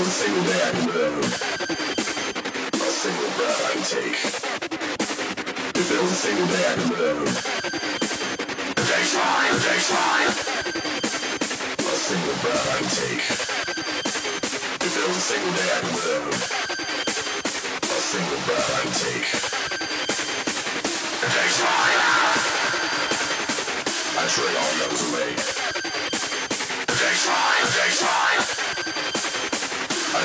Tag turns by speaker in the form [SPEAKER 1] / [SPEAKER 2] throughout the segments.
[SPEAKER 1] a single day I. A single breath I take. A single day I live. A single breath I take. A single day I live. A single breath I take. I trade all those away.
[SPEAKER 2] They try, they try.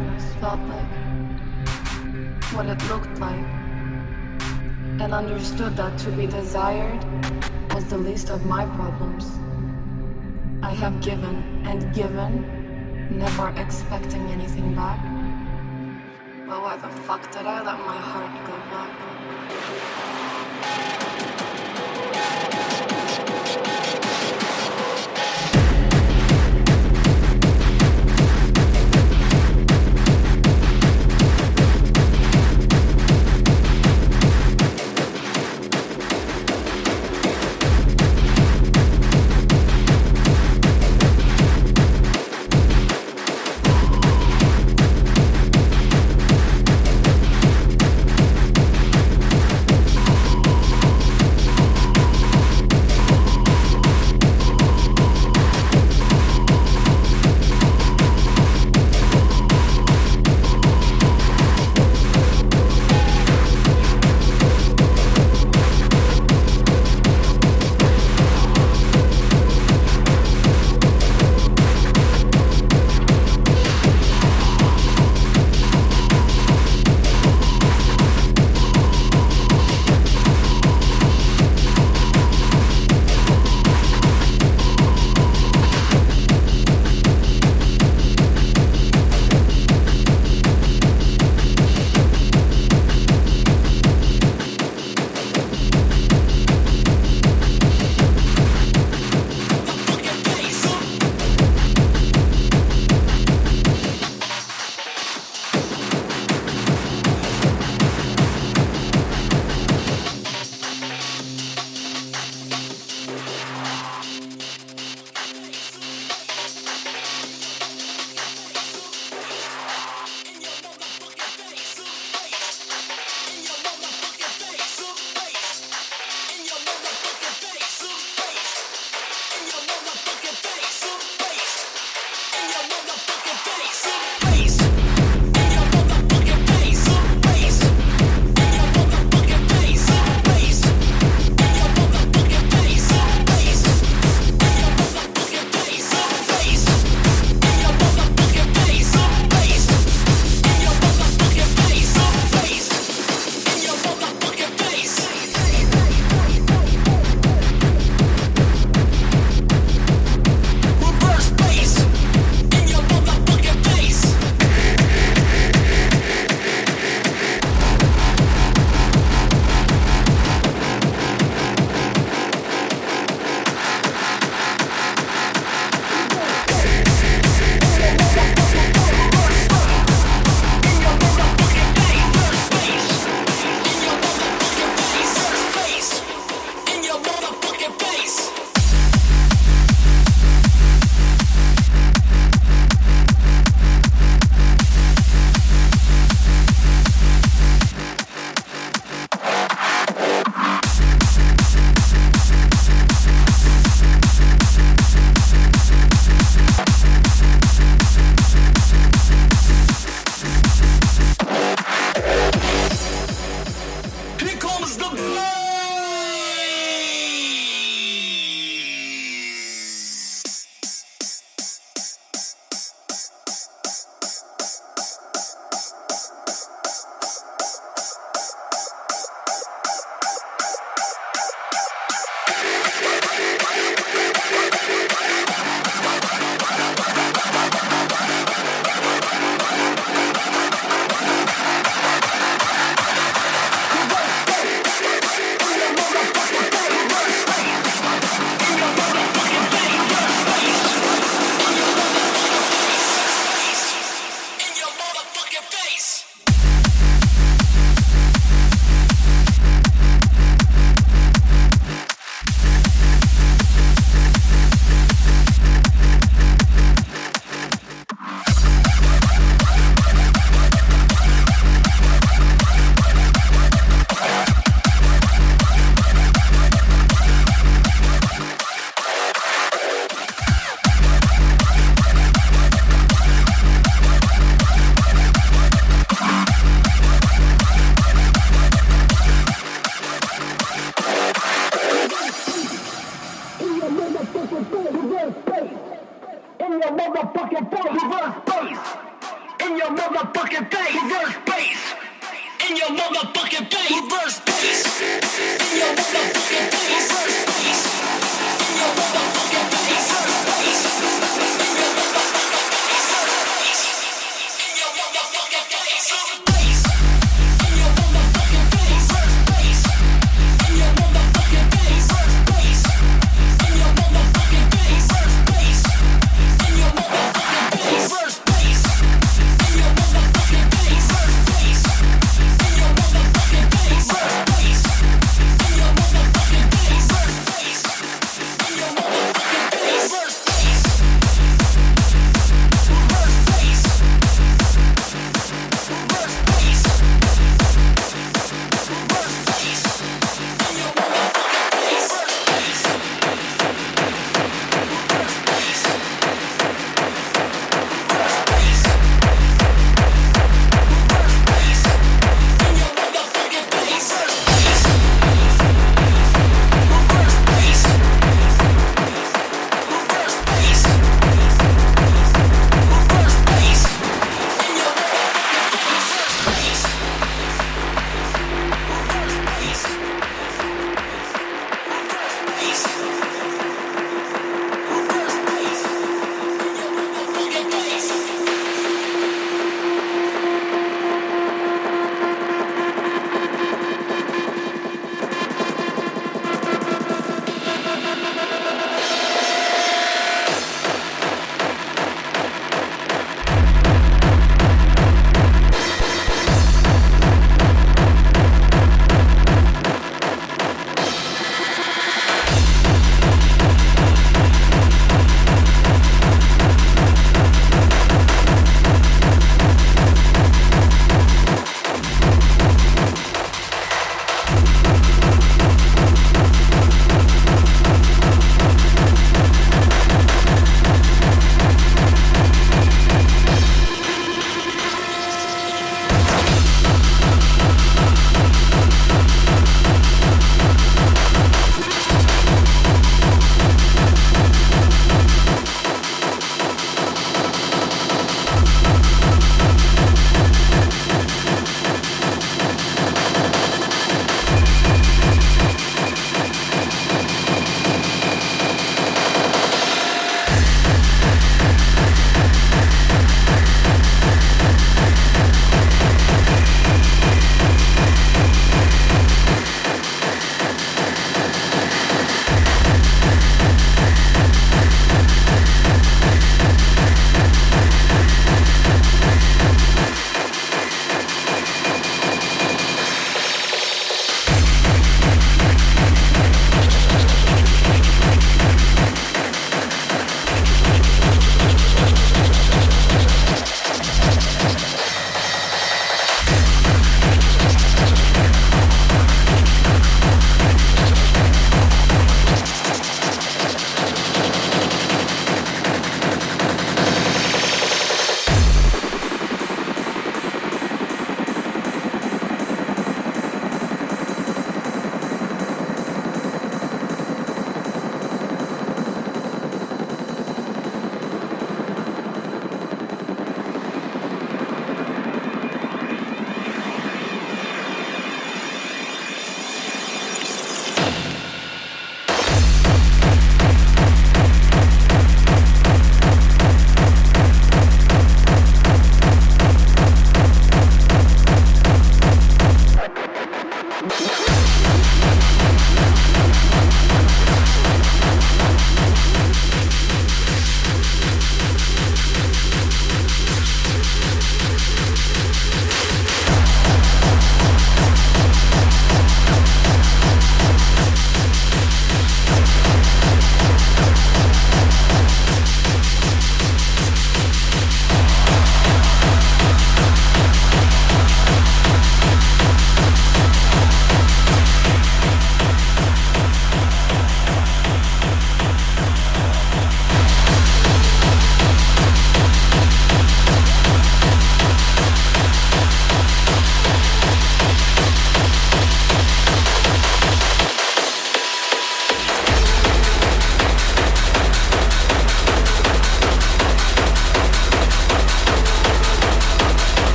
[SPEAKER 2] darkness felt like, what it looked like, and understood that to be desired was the least of my problems. I have given and given, never expecting anything back. But why the fuck did I let my heart go black?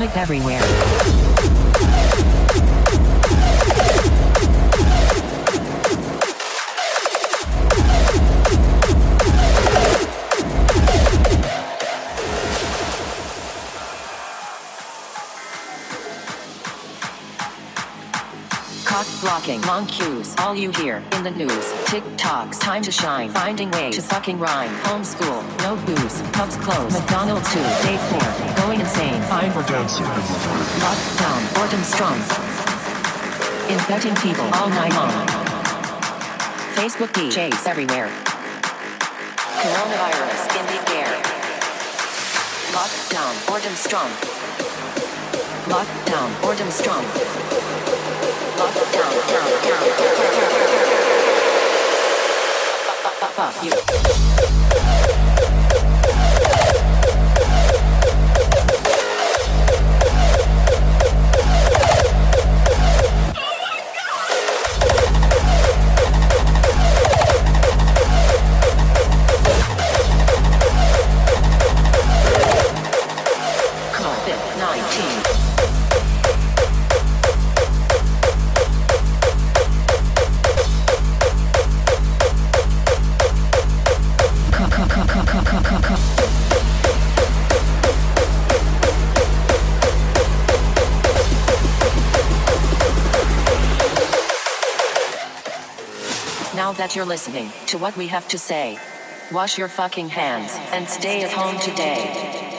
[SPEAKER 3] Pandemic everywhere. Blocking, long queues, all you hear in the news. TikToks, time to shine, finding way to fucking rhyme. Homeschool, no booze, pubs closed. McDonald's too, day four, going insane. Fine for dance. Lockdown, boredom strong. Infecting people all night long. Facebook DJs everywhere. Coronavirus in the air. Lockdown, boredom strong. Lockdown, boredom strong. Lockdown, down, down. Fuck you. That you're listening to what we have to say, wash your fucking hands and stay at home today.